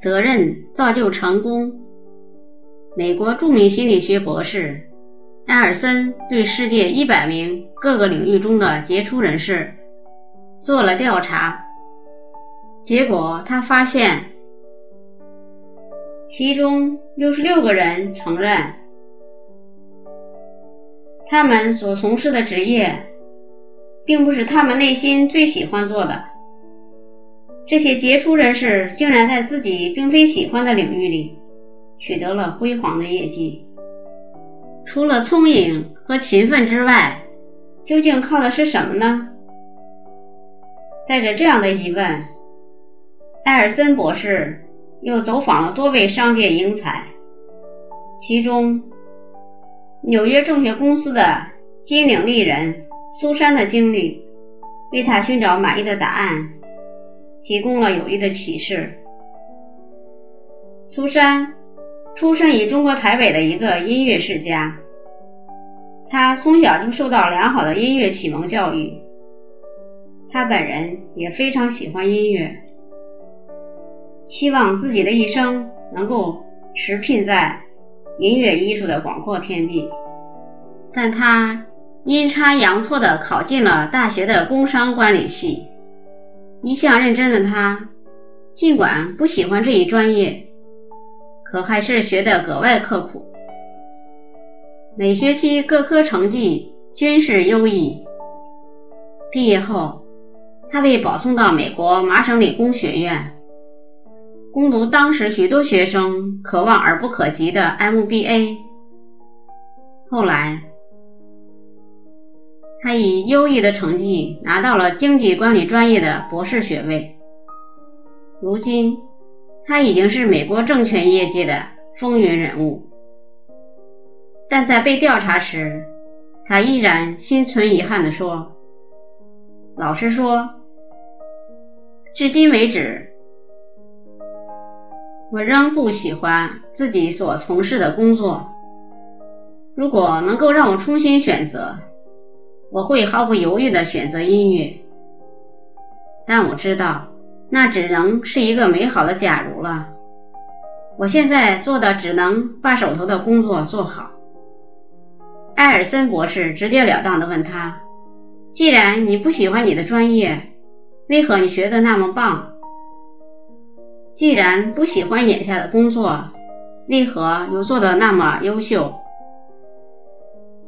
责任造就成功。美国著名心理学博士埃尔森对世界一百名各个领域中的杰出人士做了调查，结果他发现，其中六十六个人承认，他们所从事的职业并不是他们内心最喜欢做的。这些杰出人士竟然在自己并非喜欢的领域里取得了辉煌的业绩。除了聪颖和勤奋之外，究竟靠的是什么呢？带着这样的疑问，艾尔森博士又走访了多位商界英才，其中纽约证券公司的金领丽人苏珊的经历，为他寻找满意的答案。提供了有益的启示。苏珊出生于中国台北的一个音乐世家，她从小就受到良好的音乐启蒙教育，她本人也非常喜欢音乐，期望自己的一生能够驰骋在音乐艺术的广阔天地，但她阴差阳错地考进了大学的工商管理系。一向认真的他，尽管不喜欢这一专业，可还是学得格外刻苦。每学期各科成绩均是优异。毕业后，他被保送到美国麻省理工学院，攻读当时许多学生可望而不可及的 MBA。后来，他以优异的成绩拿到了经济管理专业的博士学位。如今，他已经是美国证券业界的风云人物。但在被调查时，他依然心存遗憾地说：“老实说，至今为止，我仍不喜欢自己所从事的工作。如果能够让我重新选择。”我会毫不犹豫地选择音乐，但我知道那只能是一个美好的假如了。我现在做的只能把手头的工作做好。埃尔森博士直截了当地问他：“既然你不喜欢你的专业，为何你学得那么棒？既然不喜欢眼下的工作，为何又做得那么优秀？”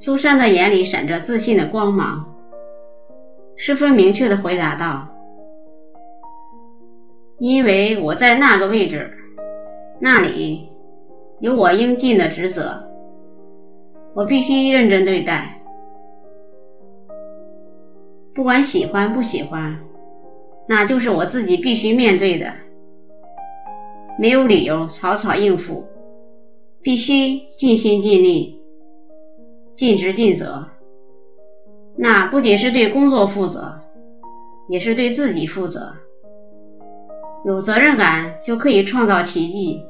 苏珊的眼里闪着自信的光芒，十分明确的回答道：“因为我在那个位置，那里有我应尽的职责，我必须认真对待。不管喜欢不喜欢，那就是我自己必须面对的，没有理由草草应付，必须尽心尽力。”尽职尽责，那不仅是对工作负责，也是对自己负责。有责任感就可以创造奇迹。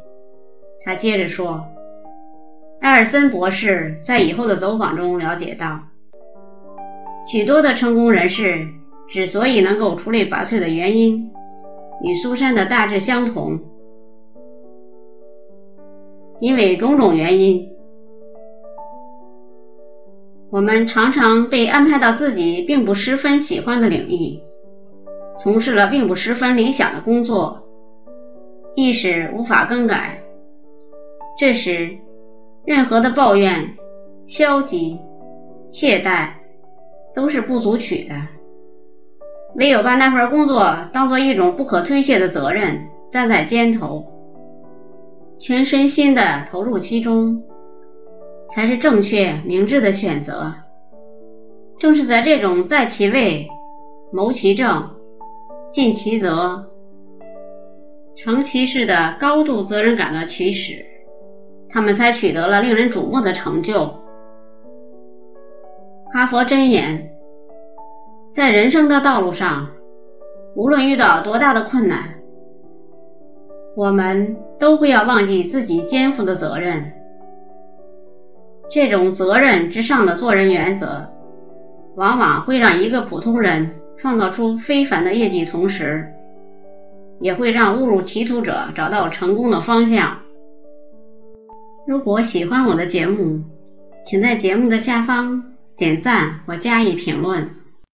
他接着说：“艾尔森博士在以后的走访中了解到，许多的成功人士之所以能够出类拔萃的原因，与苏珊的大致相同，因为种种原因。”我们常常被安排到自己并不十分喜欢的领域，从事了并不十分理想的工作，意识无法更改。这时，任何的抱怨、消极、懈怠都是不足取的。唯有把那份工作当做一种不可推卸的责任，站在肩头，全身心的投入其中。才是正确明智的选择。正是在这种在其位、谋其政、尽其责、成其事的高度责任感的驱使，他们才取得了令人瞩目的成就。哈佛箴言：在人生的道路上，无论遇到多大的困难，我们都不要忘记自己肩负的责任。这种责任之上的做人原则，往往会让一个普通人创造出非凡的业绩，同时，也会让误入歧途者找到成功的方向。如果喜欢我的节目，请在节目的下方点赞或加以评论。